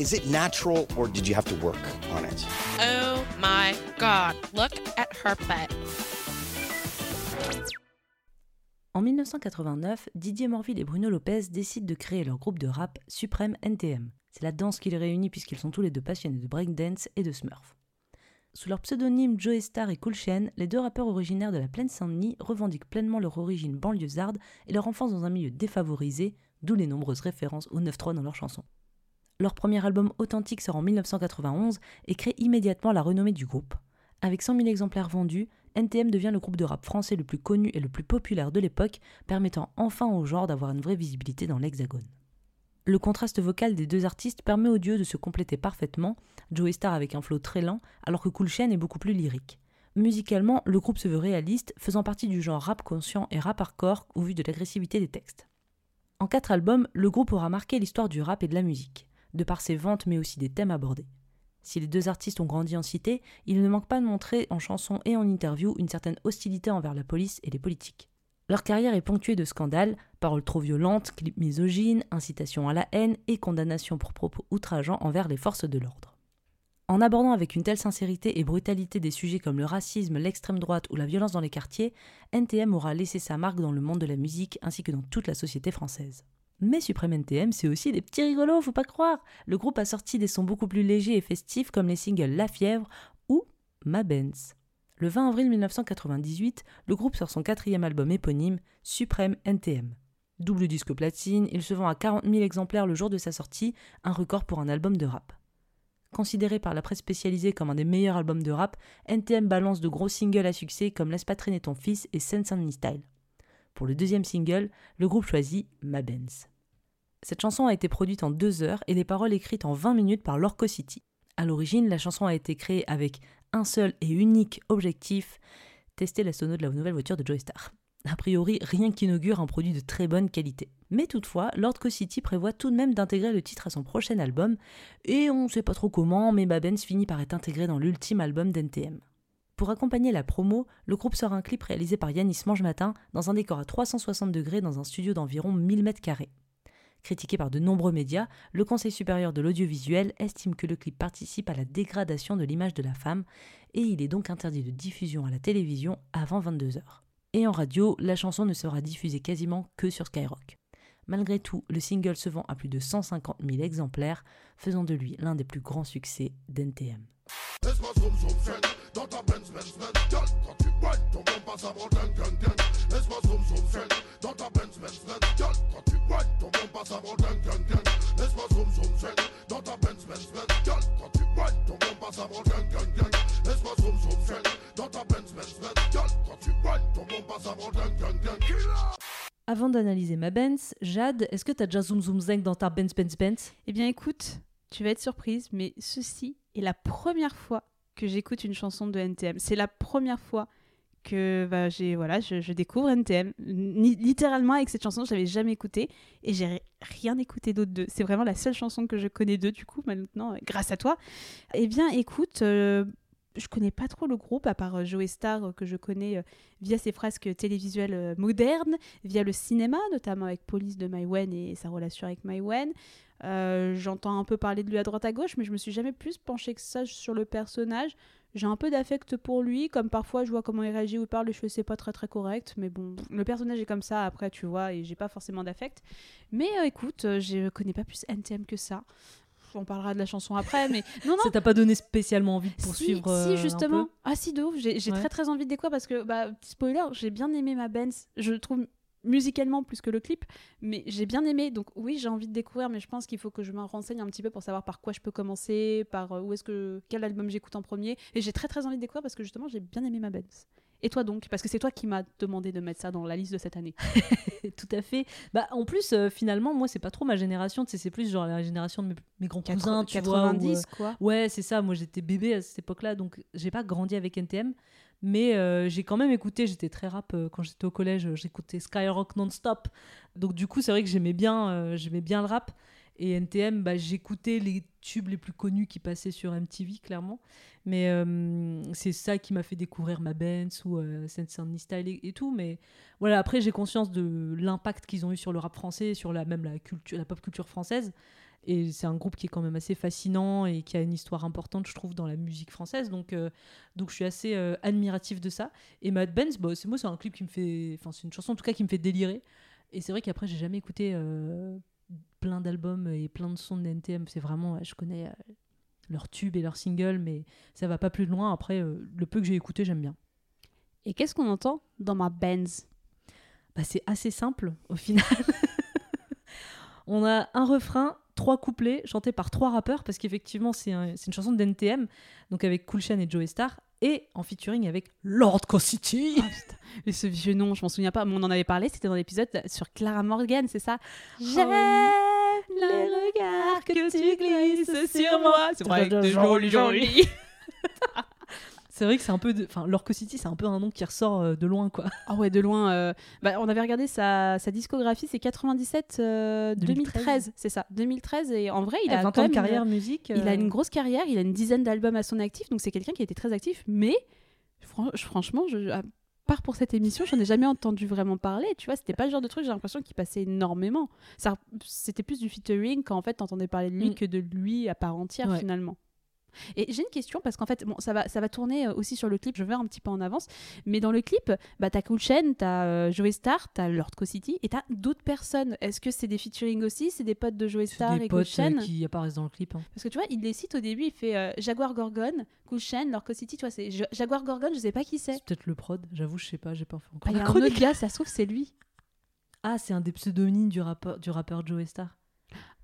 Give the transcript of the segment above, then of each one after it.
Is it natural or did you have to work on it? Oh my god, look at her butt. En 1989, Didier Morville et Bruno Lopez décident de créer leur groupe de rap Supreme NTM. C'est la danse qui les réunit puisqu'ils sont tous les deux passionnés de breakdance et de smurf. Sous leur pseudonyme Joey Star et Cool Chain, les deux rappeurs originaires de la plaine Saint-Denis revendiquent pleinement leur origine banlieusarde et leur enfance dans un milieu défavorisé, d'où les nombreuses références au 9-3 dans leurs chansons. Leur premier album authentique sort en 1991 et crée immédiatement la renommée du groupe. Avec 100 000 exemplaires vendus, NTM devient le groupe de rap français le plus connu et le plus populaire de l'époque, permettant enfin au genre d'avoir une vraie visibilité dans l'Hexagone. Le contraste vocal des deux artistes permet aux duo de se compléter parfaitement, Joey Star avec un flow très lent, alors que Cool Chain est beaucoup plus lyrique. Musicalement, le groupe se veut réaliste, faisant partie du genre rap conscient et rap hardcore au vu de l'agressivité des textes. En quatre albums, le groupe aura marqué l'histoire du rap et de la musique, de par ses ventes mais aussi des thèmes abordés. Si les deux artistes ont grandi en cité, ils ne manquent pas de montrer en chansons et en interviews une certaine hostilité envers la police et les politiques. Leur carrière est ponctuée de scandales, paroles trop violentes, clips misogynes, incitations à la haine et condamnations pour propos outrageants envers les forces de l'ordre. En abordant avec une telle sincérité et brutalité des sujets comme le racisme, l'extrême droite ou la violence dans les quartiers, NTM aura laissé sa marque dans le monde de la musique ainsi que dans toute la société française. Mais Supreme NTM, c'est aussi des petits rigolos, faut pas croire. Le groupe a sorti des sons beaucoup plus légers et festifs comme les singles La Fièvre ou Ma Benz. Le 20 avril 1998, le groupe sort son quatrième album éponyme, Supreme NTM. Double disque platine, il se vend à 40 000 exemplaires le jour de sa sortie, un record pour un album de rap. Considéré par la presse spécialisée comme un des meilleurs albums de rap, NTM balance de gros singles à succès comme Laisse pas traîner ton fils et Sense Style. Pour le deuxième single, le groupe choisit Ma Benz. Cette chanson a été produite en deux heures et les paroles écrites en 20 minutes par Lorco City. À l'origine, la chanson a été créée avec un seul et unique objectif tester la sono de la nouvelle voiture de Joy Star. A priori, rien qui inaugure un produit de très bonne qualité. Mais toutefois, Lord City prévoit tout de même d'intégrer le titre à son prochain album, et on ne sait pas trop comment, mais Babens finit par être intégré dans l'ultime album d'NTM. Pour accompagner la promo, le groupe sort un clip réalisé par Yanis Mange Matin dans un décor à 360 degrés dans un studio d'environ 1000 mètres carrés. Critiqué par de nombreux médias, le Conseil supérieur de l'audiovisuel estime que le clip participe à la dégradation de l'image de la femme et il est donc interdit de diffusion à la télévision avant 22h. Et en radio, la chanson ne sera diffusée quasiment que sur Skyrock. Malgré tout, le single se vend à plus de 150 000 exemplaires, faisant de lui l'un des plus grands succès d'NTM. D'analyser ma Benz, Jade, est-ce que t'as déjà zoom zoom zeng dans ta Benz Benz Benz? Eh bien écoute, tu vas être surprise, mais ceci est la première fois que j'écoute une chanson de NTM. C'est la première fois que bah, j'ai voilà, je, découvre NTM. littéralement avec cette chanson, je l'avais jamais écoutée et j'ai rien écouté d'autre d'eux. C'est vraiment la seule chanson que je connais d'eux du coup maintenant, grâce à toi. Eh bien, écoute. Euh, je connais pas trop le groupe, à part euh, Joe Star, euh, que je connais via ses fresques télévisuelles modernes, via le cinéma, notamment avec Police de Maïwen et sa relation avec Maïwen. J'entends un peu parler de lui à droite à gauche, mais je me suis jamais plus penchée que ça sur le personnage j'ai un peu d'affect pour lui, comme parfois je vois comment il réagit ou parle, je fais c'est pas très très correct, mais bon, le personnage est comme ça après, tu vois, et j'ai pas forcément d'affect. Mais euh, écoute, euh, je connais pas plus NTM que ça. On parlera de la chanson après, mais non, non. Ça t'a pas donné spécialement envie de poursuivre Si, si euh, justement. ah, si, de ouf. J'ai très très envie de découvrir parce que, bah, spoiler, j'ai bien aimé ma Benz. Je trouve musicalement plus que le clip, mais j'ai bien aimé. Donc oui, j'ai envie de découvrir, mais je pense qu'il faut que je me renseigne un petit peu pour savoir par quoi je peux commencer, par euh, où est-ce que quel album j'écoute en premier. Et j'ai très très envie de découvrir parce que justement j'ai bien aimé ma Benz. Et toi donc Parce que c'est toi qui m'as demandé de mettre ça dans la liste de cette année. Tout à fait. Bah, en plus, euh, finalement, moi, c'est pas trop ma génération. tu sais, C'est plus genre la génération de mes, mes grands cousins, tu vois. où, 90 euh, quoi. Ouais, c'est ça. Moi, j'étais bébé à cette époque-là, donc j'ai pas grandi avec NTM. Mais euh, j'ai quand même écouté, j'étais très rap euh, quand j'étais au collège, j'écoutais Skyrock non-stop. Donc du coup, c'est vrai que j'aimais bien, j'aimais bien le rap. Et NTM, bah, j'écoutais les tubes les plus connus qui passaient sur MTV, clairement. Mais euh, c'est ça qui m'a fait découvrir ma Benz ou euh, Sense Style et, et tout. Mais voilà, après, j'ai conscience de l'impact qu'ils ont eu sur le rap français, sur la, même la pop culture française. Et c'est un groupe qui est quand même assez fascinant et qui a une histoire importante, je trouve, dans la musique française. Donc, euh, donc je suis assez euh, admiratif de ça. Et Mad Benz, bah, c'est moi, c'est un clip qui me fait. Enfin, c'est une chanson en tout cas qui me fait délirer. Et c'est vrai qu'après, j'ai jamais écouté euh, plein d'albums et plein de sons de NTM. C'est vraiment. je connais euh, leurs tubes et leurs singles, mais ça va pas plus loin. Après, euh, le peu que j'ai écouté, j'aime bien. Et qu'est-ce qu'on entend dans ma Benz? Bah, c'est assez simple au final. On a un refrain, trois couplets chantés par trois rappeurs parce qu'effectivement c'est un- c'est une chanson d'NTM, donc avec Cool Chain et Joey Star, et en featuring avec Lord City. Putain. Mais ce vieux nom, je m'en souviens pas, mais on en avait parlé, c'était dans l'épisode sur Clara Morgan, c'est ça J'aime le regard que tu glisses sur moi. C'est vrai que t'es jolie, jolie. C'est vrai que c'est un peu, de... enfin Lord City, c'est un peu un nom qui ressort euh, de loin quoi. Ah ouais, de loin. euh, bah, on avait regardé sa, sa discographie, c'est 97, euh, 2013, 2013, c'est ça, 2013. Et en vrai, il a a 20 quand ans de carrière musique. Il a euh, une grosse carrière, il a une dizaine d'albums à son actif, donc c'est quelqu'un qui a été très actif. Mais fran- franchement, je, à part pour cette émission, j'en ai jamais entendu vraiment parler. Tu vois, c'était pas le genre de truc, j'ai l'impression qu'il passait énormément. Ça- C'était plus du featuring quand en fait t'entendais parler de lui Mm. que de lui à part entière Ouais. finalement. Et j'ai une question parce qu'en fait, bon, ça va, ça va tourner euh, aussi sur le clip, je vais un petit peu en avance. Mais dans le clip, bah, t'as Cool Chain, t'as euh, Joey Star, t'as Lord Co-City et t'as d'autres personnes. Est-ce que c'est des featuring aussi C'est des potes de Joey Star des et Cool potes euh, Chain qui apparaissent dans le clip. hein. parce que tu vois, il les cite au début, il fait euh, Jaguar Gorgon, Cool Chain, Lorco City, tu vois, c'est Ja- Jaguar Gorgon, je sais pas qui c'est. C'est peut-être le prod, j'avoue, je sais pas, j'ai pas fait encore. Il y a un autre gars, ça se trouve, c'est lui. Ah, c'est un des pseudonymes du rappeur, du rappeur Joey Star.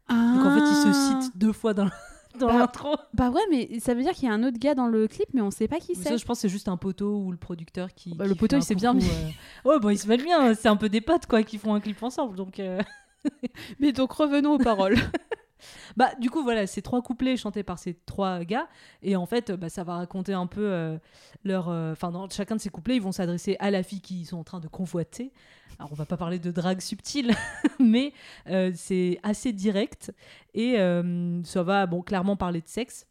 Ah. Donc en fait, il se cite deux fois dans, dans Bah, l'intro. Bah ouais, mais ça veut dire qu'il y a un autre gars dans le clip, mais on sait pas qui c'est. Ça, je pense que c'est juste un poteau ou le producteur qui. Bah, qui le poteau, il sait bien, coucou, euh. Ouais, bon, ils se mettent bien. C'est un peu des potes, quoi, qui font un clip ensemble. Donc. euh, Mais donc revenons aux paroles. Bah, du coup, voilà, ces trois couplets chantés par ces trois gars. Et en fait, bah, ça va raconter un peu euh, leur. euh, Enfin, dans chacun de ces couplets, ils vont s'adresser à la fille qu'ils sont en train de convoiter. Alors, on va pas parler de drague subtile, mais euh, c'est assez direct. Et ça va, bon, clairement parler de sexe.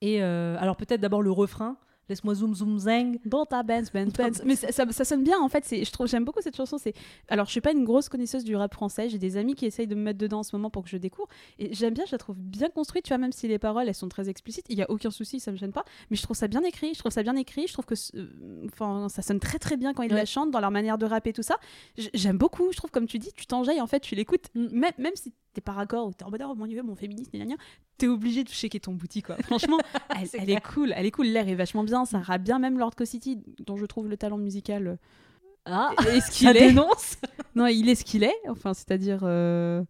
Et alors, peut-être d'abord le refrain. Laisse-moi zoom, zoom, zang. Dans ta Benz, Benz, Benz. Mais ça, ça- ça sonne bien en fait. C'est, je trouve, j'aime beaucoup cette chanson. C'est, alors je suis pas une grosse connaisseuse du rap français. J'ai des amis qui essayent de me mettre dedans en ce moment pour que je découvre. Et j'aime bien. Je la trouve bien construite. Tu vois, même si les paroles elles sont très explicites, il y a aucun souci, ça me gêne pas. Mais je trouve ça bien écrit. Je trouve ça bien écrit. Je trouve que, euh, enfin, ça sonne très très bien quand ils Ouais. la chantent dans leur manière de rapper tout ça. J'aime beaucoup. Je trouve comme tu dis, tu t'enjailles en fait, tu l'écoutes. Mm. Même, même si t'es pas raccord ou t'es en mode oh mon dieu mon féministe t'es obligé de checker ton boutique quoi. Franchement, elle, C'est est cool, elle est cool, l'air est vachement bien, ça rappe bien même Lord Co-City dont je trouve le talent musical euh, Ah, est ce qu'il est. dénonce. Non, il est ce qu'il est, enfin c'est-à-dire euh,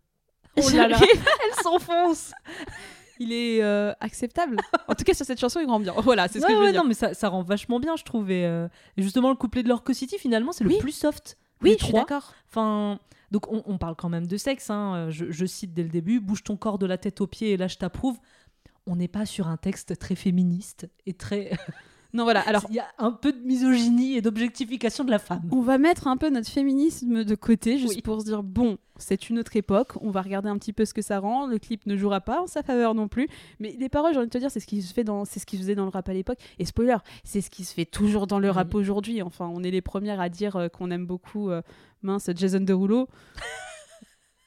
Oh là là. Elle s'enfonce. il est euh, acceptable. En tout cas sur cette chanson il rend bien. Voilà, c'est ce Ouais, que je veux ouais, dire. non, mais ça, ça rend vachement bien, je trouve. Et, euh, justement, le couplet de Lorco City, finalement, c'est Oui. le plus soft. oui, des je suis d'accord. Enfin, donc on, parle quand même de sexe. hein. Euh, je cite dès le début bouge ton corps de la tête aux pieds et là je t'approuve. On n'est pas sur un texte très féministe et très. Non voilà, alors il y a un peu de misogynie et d'objectification de la femme. On va mettre un peu notre féminisme de côté, juste Oui. pour se dire bon, c'est une autre époque, on va regarder un petit peu ce que ça rend. Le clip ne jouera pas en sa faveur non plus, mais les paroles, j'ai envie de te dire, c'est ce qui se fait dans, c'est ce qui se faisait dans le rap à l'époque. Et spoiler, c'est ce qui se fait toujours dans le Oui. rap aujourd'hui. Enfin, on est les premières à dire euh, qu'on aime beaucoup euh, mince Jason Derulo.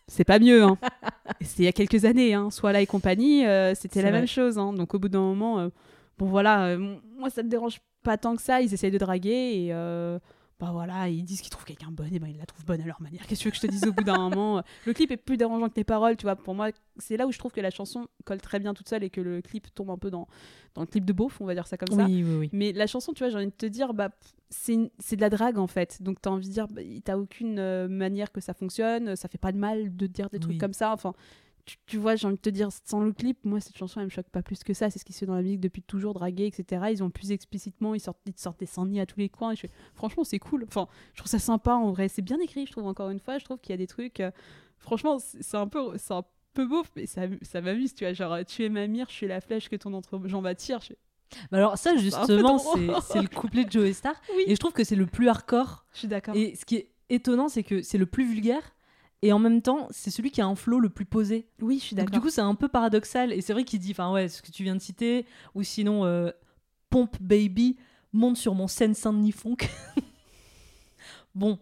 C'est pas mieux, hein. Et C'était il y a quelques années, hein. Soit là et compagnie, euh, c'était la vrai. même chose. hein. Donc au bout d'un moment, euh, bon voilà, euh, moi ça me dérange pas tant que ça. Ils essayent de draguer et euh, bah voilà, ils disent qu'ils trouvent quelqu'un bonne et ben ils la trouvent bonne à leur manière. Qu'est-ce que tu veux que je te dise au bout d'un moment? Le clip est plus dérangeant que les paroles, tu vois. Pour moi, c'est là où je trouve que la chanson colle très bien toute seule et que le clip tombe un peu dans, dans le clip de beauf, on va dire ça comme ça. Oui, oui, oui. Mais la chanson, tu vois, j'ai envie de te dire, bah, c'est de la drague en fait. Donc t'as envie de dire, bah, t'as aucune euh, manière que ça fonctionne, ça fait pas de mal de dire des trucs comme ça. Enfin, tu, tu vois, j'ai envie de te dire, sans le clip, moi, cette chanson, elle me choque pas plus que ça. C'est ce qui se fait dans la musique depuis toujours, draguer, etc. Ils ont plus explicitement, ils sortent, ils te sortent des sans à tous les coins. Et je fais, franchement, c'est cool. Enfin, je trouve ça sympa, en vrai. C'est bien écrit, je trouve, encore une fois. Je trouve qu'il y a des trucs. euh, franchement, c'est un peu. C'est un peu beauf, mais ça, ça m'amuse, tu vois. Genre, tu es ma mire, je suis la flèche que ton entrejambe attire. Je fais, Bah alors ça justement c'est le couplet de Joe Star Oui. et je trouve que c'est le plus hardcore je suis d'accord. et ce qui est étonnant c'est que c'est le plus vulgaire et en même temps c'est celui qui a un flow le plus posé. Oui, je suis d'accord. du coup c'est un peu paradoxal. Et c'est vrai qu'il dit enfin ouais ce que tu viens de citer ou sinon euh, pompe baby monte sur mon Seine Saint-Denis funk bon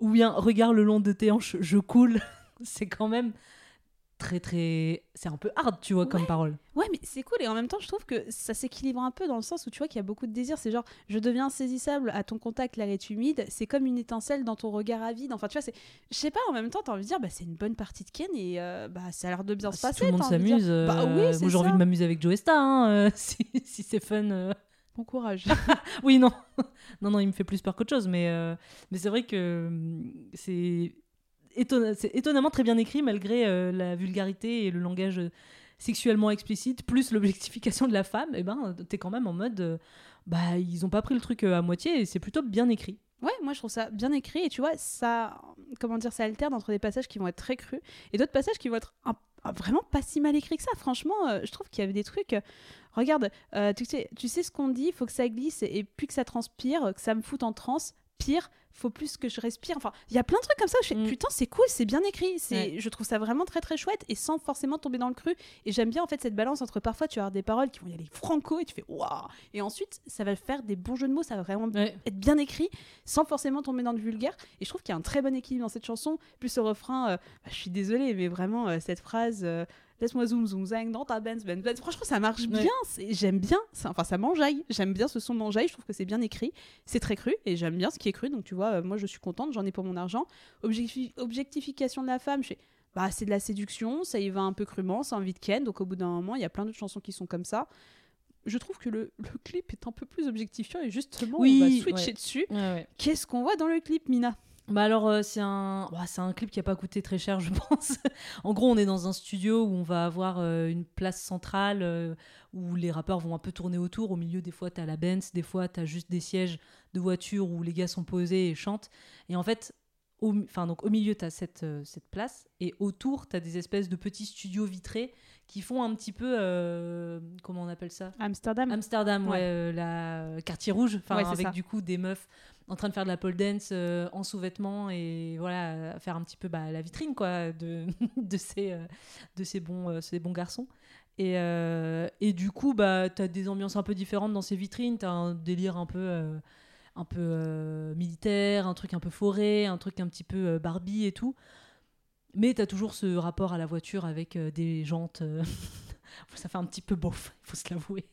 ou bien regarde le long de tes hanches je coule. C'est quand même très très c'est un peu hard tu vois comme parole Ouais, mais c'est cool et en même temps, je trouve que ça s'équilibre un peu dans le sens où tu vois qu'il y a beaucoup de désir. C'est genre, je deviens saisissable à ton contact, l'air est humide. C'est comme une étincelle dans ton regard avide. Enfin, tu vois, c'est, je sais pas, en même temps, t'as envie de dire, bah, c'est une bonne partie de Ken et euh, bah, ça a l'air de bien se si passer. tout le monde de dire. s'amuse euh, Bah oui, c'est moi j'ai envie de m'amuser avec Joe Star hein, euh, si, si c'est fun euh. Bon courage. Oui, non. non, non, il me fait plus peur qu'autre chose, mais, euh, mais c'est vrai que hum, c'est c'est étonnamment très bien écrit malgré euh, la vulgarité et le langage euh, sexuellement explicite, plus l'objectification de la femme, et ben t'es quand même en mode, euh, bah ils ont pas pris le truc à moitié et c'est plutôt bien écrit. Ouais, moi je trouve ça bien écrit et tu vois, ça, comment dire, ça alterne entre des passages qui vont être très crus et d'autres passages qui vont être vraiment pas si mal écrits que ça. Franchement, je trouve qu'il y avait des trucs. regarde, tu, sais, tu sais ce qu'on dit, faut que ça glisse et puis que ça transpire, que ça me foute en transe. Faut plus que je respire. Enfin, il y a plein de trucs comme ça. où Je fais, Mm. putain, c'est cool, c'est bien écrit. C'est, Ouais. je trouve ça vraiment très très chouette et sans forcément tomber dans le cru. Et j'aime bien en fait cette balance entre parfois tu vas avoir des paroles qui vont y aller franco et tu fais waouh. Et ensuite, ça va faire des bons jeux de mots, ça va vraiment Ouais. être bien écrit sans forcément tomber dans le vulgaire. Et je trouve qu'il y a un très bon équilibre dans cette chanson. Plus au refrain, euh, bah, je suis désolée, mais vraiment, euh, cette phrase euh, Laisse-moi zoom zoom zang dans ta Benz Benz Benz. Franchement, ça marche Ouais. bien. J'aime bien. ça- Enfin, ça m'enjaille. J'aime bien ce son m'enjaille. Je trouve que c'est bien écrit. C'est très cru et j'aime bien ce qui est cru. Donc, tu vois, euh, moi, je suis contente. J'en ai pour mon argent. Objecti- objectification de la femme, je fais. Bah, c'est de la séduction, ça y va un peu crûment, c'est envie de Ken, donc au bout d'un moment, il y a plein d'autres chansons qui sont comme ça. Je trouve que le, le clip est un peu plus objectifiant et justement, Oui, on va switcher ouais. dessus. Ouais, ouais. Qu'est-ce qu'on voit dans le clip, Mina? Bah alors euh, c'est un ouah, c'est un clip qui a pas coûté très cher je pense. en gros on est dans un studio où on va avoir euh, une place centrale euh, où les rappeurs vont un peu tourner autour. Au milieu des fois t'as la Benz, des fois t'as juste des sièges de voiture où les gars sont posés et chantent. Et en fait au, enfin, donc, au milieu t'as cette, cette place et autour t'as des espèces de petits studios vitrés qui font un petit peu comment on appelle ça? Amsterdam Amsterdam, ouais, Ouais. la quartier rouge, enfin Ouais, c'est avec ça. du coup des meufs en train de faire de la pole dance euh, en sous-vêtements et voilà faire un petit peu bah, la vitrine quoi de, de ces euh, de ces bons euh, ces bons garçons. Et, et du coup bah t'as des ambiances un peu différentes dans ces vitrines, t'as un délire un peu un peu militaire, un truc un peu forêt, un truc un petit peu Barbie et tout. Mais t'as toujours ce rapport à la voiture avec des jantes. ça fait un petit peu beauf, il faut se l'avouer.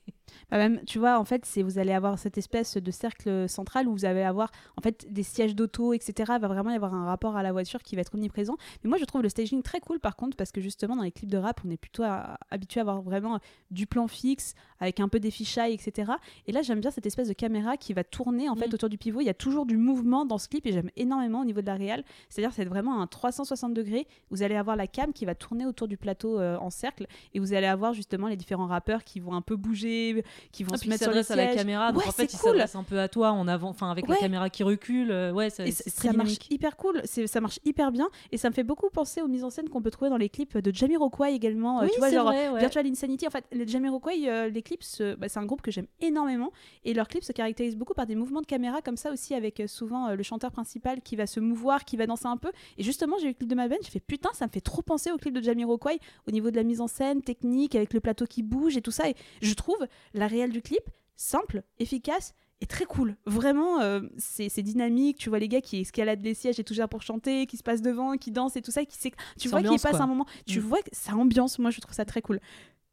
Bah, même, tu vois, en fait, c'est vous allez avoir cette espèce de cercle central où vous allez avoir en fait des sièges d'auto, etc. Il va vraiment y avoir un rapport à la voiture qui va être omniprésent. Mais moi, je trouve le staging très cool par contre parce que justement dans les clips de rap, on est plutôt habitué à avoir vraiment du plan fixe avec un peu des fichailles, etc. Et là, j'aime bien cette espèce de caméra qui va tourner en fait Mm. autour du pivot. Il y a toujours du mouvement dans ce clip et j'aime énormément au niveau de la réal. C'est-à-dire, c'est vraiment un 360 degrés. Vous allez avoir la cam qui va tourner autour du plateau euh, en cercle et vous allez avoir justement les différents rappeurs qui vont un peu bouger, qui vont Ah, se puis mettre sur les à la caméra, donc Ouais, en fait cool. s'adresse un peu à toi en avant, enfin avec Ouais. la caméra qui recule, euh, ouais, ça- c'est ça, très ça marche hyper cool, ça marche hyper bien et ça me fait beaucoup penser aux mises en scène qu'on peut trouver dans les clips de Jamiroquai également. euh, Oui, tu vois, genre vrai, ouais. Virtual Insanity. En fait, les Jamiroquai, euh, les clips, bah, c'est un groupe que j'aime énormément et leurs clips se caractérisent beaucoup par des mouvements de caméra comme ça aussi, avec euh, souvent euh, le chanteur principal qui va se mouvoir, qui va danser un peu. Et justement, j'ai eu le clip de ma j'ai fait putain, ça me fait trop penser au clip de Jamiroquai au niveau de la mise en scène, technique, avec le plateau qui bouge et tout ça. Et je trouve la réelle du clip simple, efficace et très cool. Vraiment, euh, c'est dynamique. Tu vois les gars qui escaladent les sièges et tout ça pour chanter, qui se passent devant, qui dansent et tout ça. Qui, tu vois qu'ils passent un moment. Tu Mm. vois que ça ambiance. Moi, je trouve ça très cool.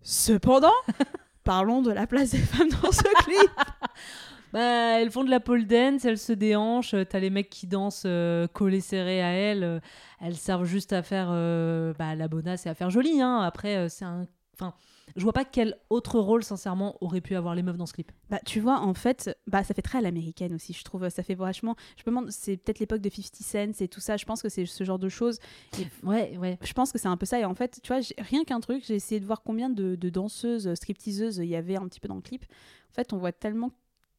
Cependant, parlons de la place des femmes dans ce clip. Bah, elles font de la pole dance, elles se déhanchent, euh, t'as les mecs qui dansent euh, collés serrés à elles, elles servent juste à faire euh, bah, la bonasse et à faire jolie. Hein. Après, c'est un... Enfin, je vois pas quel autre rôle, sincèrement, aurait pu avoir les meufs dans ce clip. Bah, tu vois, en fait, bah, ça fait très à l'américaine aussi, je trouve. Ça fait vachement. Je me demande, c'est peut-être l'époque de 50 Cent et tout ça. Je pense que c'est ce genre de choses. Et Ouais, ouais. je pense que c'est un peu ça. Et en fait, tu vois, rien qu'un truc, j'ai essayé de voir combien de, de danseuses, stripteaseuses il y avait un petit peu dans le clip. En fait, on voit tellement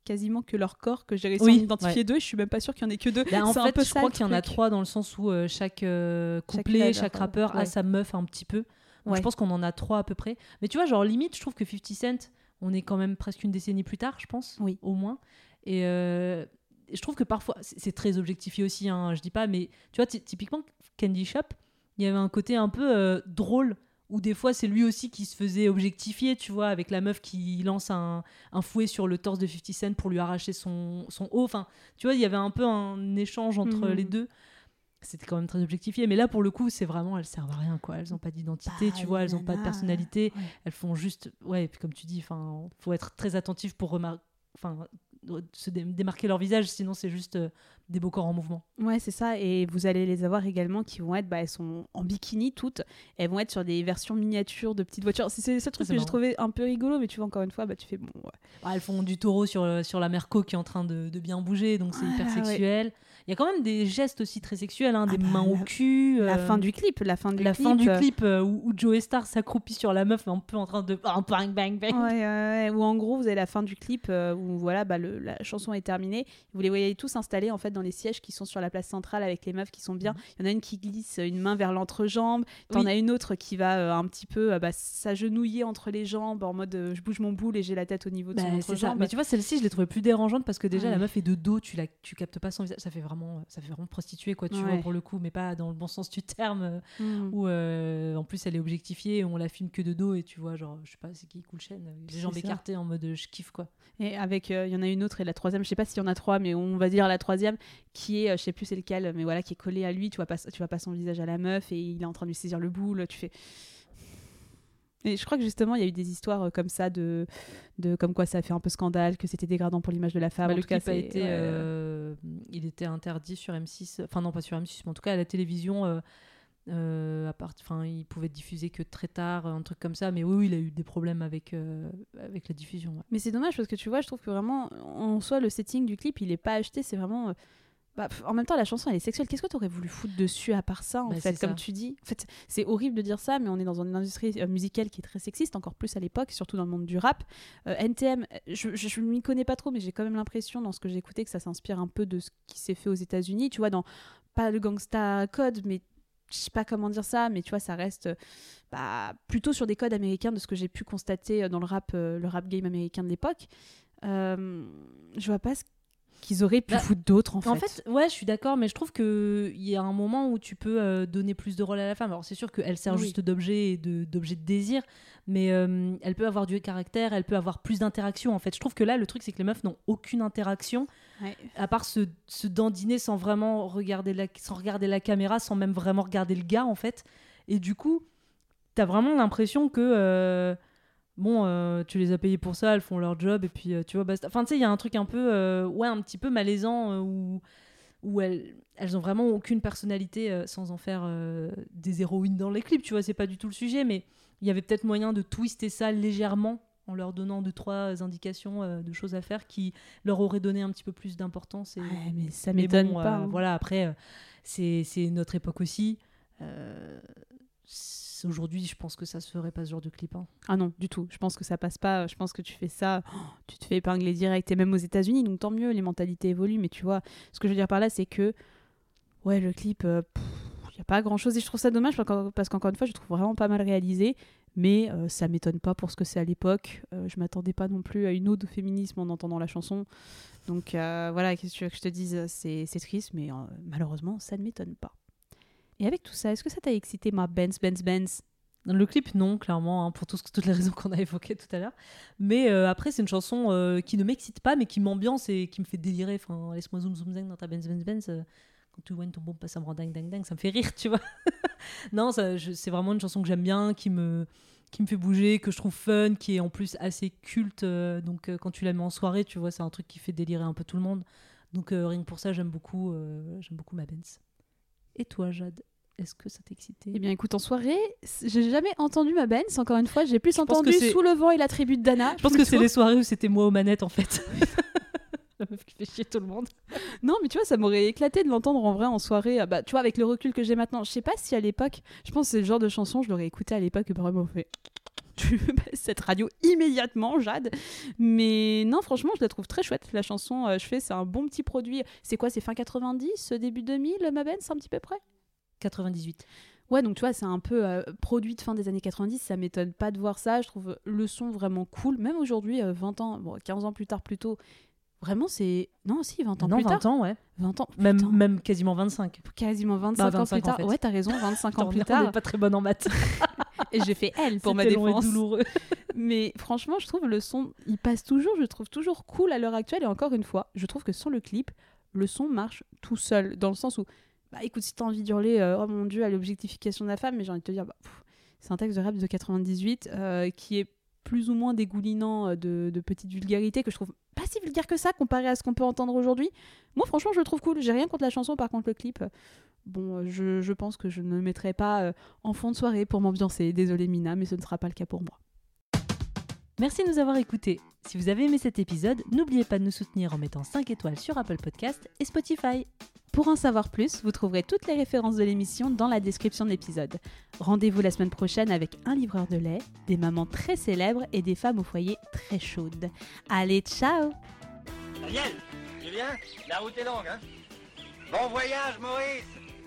quasiment que leur corps que j'ai réussi Oui, à en identifier ouais. deux. Je suis même pas sûre qu'il y en ait que deux. Bah, en C'est un fait, peu je crois qu'il y en a trois dans le sens où euh, chaque euh, Chaque couplet, chaque rappeur ouais. a sa meuf un petit peu. Ouais. Je pense qu'on en a trois à peu près. Mais tu vois, genre limite, je trouve que 50 Cent, on est quand même presque une décennie plus tard, je pense. Oui. Au moins. Et euh, je trouve que parfois, c'est très objectifié aussi, hein, je dis pas, mais tu vois, ty- typiquement, Candy Shop, il y avait un côté un peu euh, drôle où des fois c'est lui aussi qui se faisait objectifier, tu vois, avec la meuf qui lance un, un fouet sur le torse de 50 Cent pour lui arracher son, son haut. Enfin, tu vois, il y avait un peu un échange entre Mhm. les deux. C'était quand même très objectifié, mais là pour le coup, c'est vraiment, elles servent à rien, quoi. Elles n'ont pas d'identité, Bah, tu vois, elles n'ont pas de personnalité. ouais. Elles font juste, ouais, et puis comme tu dis, enfin, faut être très attentif pour remarquer, enfin, se dé- démarquer leur visage, sinon c'est juste euh, des beaux corps en mouvement. Ouais, c'est ça. Et vous allez les avoir également qui vont être, bah, elles sont en bikini toutes. Elles vont être sur des versions miniatures de petites voitures. C'est seul truc que j'ai trouvé un peu rigolo, mais tu vois, encore une fois, bah, tu fais bon. ouais. Ah, elles font du taureau sur, euh, sur la Merco qui est en train de, de bien bouger, donc c'est hyper Ah, ouais. Il y a quand même des gestes aussi très sexuels, hein, des bah, mains au cul. La euh, fin du clip, la fin du la clip. fin du euh, clip euh, où, où Joey Star s'accroupit sur la meuf, un peu en train de ah, bang bang bang. Ouais. Ou en gros, vous avez la fin du clip où voilà, bah, le- la chanson est terminée. Vous les voyez tous installés en fait dans les sièges qui sont sur la place centrale avec les meufs qui sont bien. Il y en a une qui glisse une main vers l'entrejambe. T'en Oui. as une autre qui va euh, un petit peu euh, bah, s'agenouiller entre les jambes en mode euh, je bouge mon boule et j'ai la tête au niveau de Bah, son entrejambe. Mais tu vois, celle-ci, je l'ai trouvée plus dérangeante parce que déjà, Ouais. la meuf est de dos, tu, la, tu captes pas son visage. Ça fait vraiment, ça fait vraiment prostituée, quoi, tu vois, pour le coup, mais pas dans le bon sens du terme. euh, Mm. Où euh, en plus, elle est objectifiée, on la filme que de dos et tu vois, genre, je sais pas, c'est qui Cool Chain, euh, les jambes écartées en mode euh, je kiffe, quoi. Et avec, euh, il y en a une autre et la troisième, je sais pas s'il y en a trois, mais on va dire la troisième, qui est, euh, je sais plus c'est lequel, mais voilà, qui est collée à lui, tu vois pas, tu vois pas son visage à la meuf et il est en train de lui saisir le boule, tu fais. Et je crois que justement, il y a eu des histoires euh, comme ça, de, de comme quoi ça a fait un peu scandale, que c'était dégradant pour l'image de la femme. Bah, en le tout cas, clip a été, ouais. euh, il était interdit sur M6, enfin non pas sur M6, mais en tout cas à la télévision. euh, euh, à part, enfin, il pouvait être diffusé que très tard, un truc comme ça. Mais oui, oui, il a eu des problèmes avec euh, avec la diffusion. ouais. Mais c'est dommage parce que tu vois, je trouve que vraiment, en soi, le setting du clip, il est pas acheté, c'est vraiment. Bah, en même temps, la chanson, elle est sexuelle. Qu'est-ce que tu aurais voulu foutre dessus à part ça, en Bah, fait, comme ça. tu dis? En fait, c'est horrible de dire ça, mais on est dans une industrie euh, musicale qui est très sexiste, encore plus à l'époque, surtout dans le monde du rap. Euh, NTM, je, je, je m'y connais pas trop, mais j'ai quand même l'impression, dans ce que j'ai écouté, que ça s'inspire un peu de ce qui s'est fait aux États-Unis. Tu vois, dans pas le gangsta code, mais je sais pas comment dire ça, mais tu vois, ça reste euh, bah, plutôt sur des codes américains de ce que j'ai pu constater dans le rap, le rap game américain de l'époque. Euh, je vois pas ce qu'ils auraient pu Bah, foutre d'autre en fait. En fait, ouais, je suis d'accord, mais je trouve qu'il y a un moment où tu peux euh, donner plus de rôle à la femme. Alors, c'est sûr qu'elle sert Oui. juste d'objet et de- d'objet de, désir, mais euh, elle peut avoir du caractère, elle peut avoir plus d'interaction. En fait, je trouve que là, le truc, c'est que les meufs n'ont aucune interaction, Ouais. à part se, se dandiner sans vraiment regarder la, sans regarder la caméra, sans même vraiment regarder le gars, en fait. Et du coup, t'as vraiment l'impression que. euh, Bon, euh, tu les as payés pour ça, elles font leur job, et puis euh, tu vois, basta. Enfin, tu sais, il y a un truc un peu, euh, ouais, un petit peu malaisant où, où elles, elles ont vraiment aucune personnalité sans en faire des héroïnes dans les clips, tu vois, c'est pas du tout le sujet, mais il y avait peut-être moyen de twister ça légèrement en leur donnant deux, trois indications de choses à faire qui leur auraient donné un petit peu plus d'importance. Et... Ouais, mais ça m'étonne bon, pas. hein. Voilà, après, c'est c'est notre époque aussi. Euh, Aujourd'hui, je pense que ça se ferait pas ce genre de clip. hein. Ah non, du tout. Je pense que ça passe pas. Je pense que tu fais ça, oh, tu te fais épingler direct. Et même aux États-Unis, donc tant mieux, les mentalités évoluent. Mais tu vois, ce que je veux dire par là, c'est que, ouais, le clip, il n'y a pas grand-chose. Et je trouve ça dommage parce qu'en- parce qu'encore une fois, je trouve vraiment pas mal réalisé. Mais euh, ça m'étonne pas pour ce que c'est à l'époque. Euh, je m'attendais pas non plus à une ode au féminisme en entendant la chanson. Donc euh, voilà, qu'est-ce que tu veux que je te dise? C'est c'est triste, mais euh, malheureusement, ça ne m'étonne pas. Et avec tout ça, est-ce que ça t'a excité, ma Benz, Benz, Benz? Le clip, non, clairement, hein, pour toutes les raisons qu'on a évoquées tout à l'heure. Mais euh, après, c'est une chanson euh, qui ne m'excite pas, mais qui m'ambiance et qui me fait délirer. Enfin, laisse-moi zoom zoom zang dans ta Benz Benz Benz. euh, quand tu vois ton bon ça me rend dingue dingue dingue, ça me fait rire, tu vois. non, c'est vraiment une chanson que j'aime bien, qui me qui me fait bouger, que je trouve fun, qui est en plus assez culte. donc quand tu la mets en soirée, tu vois, c'est un truc qui fait délirer un peu tout le monde. Donc rien que pour ça, j'aime beaucoup, j'aime beaucoup ma Benz. Et toi, Jade Est-ce que ça t'excitait? Eh bien, écoute, en soirée, j'ai jamais entendu ma Benz. Encore une fois, j'ai plus entendu Sous le vent et la tribu de Dana. Je pense que c'est les soirées où c'était moi aux manettes en fait. La meuf qui fait chier tout le monde. Non, mais tu vois, ça m'aurait éclaté de l'entendre en vrai en soirée. Ah Bah, tu vois, avec le recul que j'ai maintenant, je sais pas si à l'époque, je pense que c'est le genre de chanson, je l'aurais écouté à l'époque et vraiment fait. Tu baisses cette radio immédiatement, Jade. Mais non, franchement, je la trouve très chouette. La chanson, euh, je fais, c'est un bon petit produit. C'est quoi, c'est fin 90, début 2000, ma Ben, c'est un petit peu près? 98. Ouais, donc tu vois, c'est un peu euh, produit de fin des années 90, ça m'étonne pas de voir ça. Je trouve le son vraiment cool. Même aujourd'hui, euh, 20 ans, bon, 15 ans plus tard plutôt, vraiment c'est. Non, si, 20 ans non, plus 20 tard. ans, ouais. 20 ans. Même, putain, même quasiment 25. quasiment 25, Bah, ans 25 plus tard. en fait. Ouais, t'as raison, 25 ans plus tard. On n'est pas très bonne en maths. Et j'ai fait elle pour ma défense. douloureux. Mais franchement, je trouve le son, il passe toujours, je le trouve toujours cool à l'heure actuelle. Et encore une fois, je trouve que sans le clip, le son marche tout seul. Dans le sens où, bah écoute, si t'as envie d'hurler, euh, oh mon dieu, à l'objectification de la femme, mais j'ai envie de te dire, bah, c'est un texte de rap de 98 euh, qui est plus ou moins dégoulinant euh, de, de petites vulgarités que je trouve pas si vulgaire que ça comparé à ce qu'on peut entendre aujourd'hui. Moi, franchement, je le trouve cool. J'ai rien contre la chanson, par contre, le clip. Bon, euh, je, je pense que je ne mettrai pas euh, en fond de soirée pour m'ambiancer. Désolée Mina, mais ce ne sera pas le cas pour moi. Merci de nous avoir écoutés. Si vous avez aimé cet épisode, n'oubliez pas de nous soutenir en mettant 5 étoiles sur Apple Podcast et Spotify. Pour en savoir plus, vous trouverez toutes les références de l'émission dans la description de l'épisode. Rendez-vous la semaine prochaine avec un livreur de lait, des mamans très célèbres et des femmes au foyer très chaudes. Allez, ciao Daniel, Julien, la route est longue, hein? Bon voyage, Maurice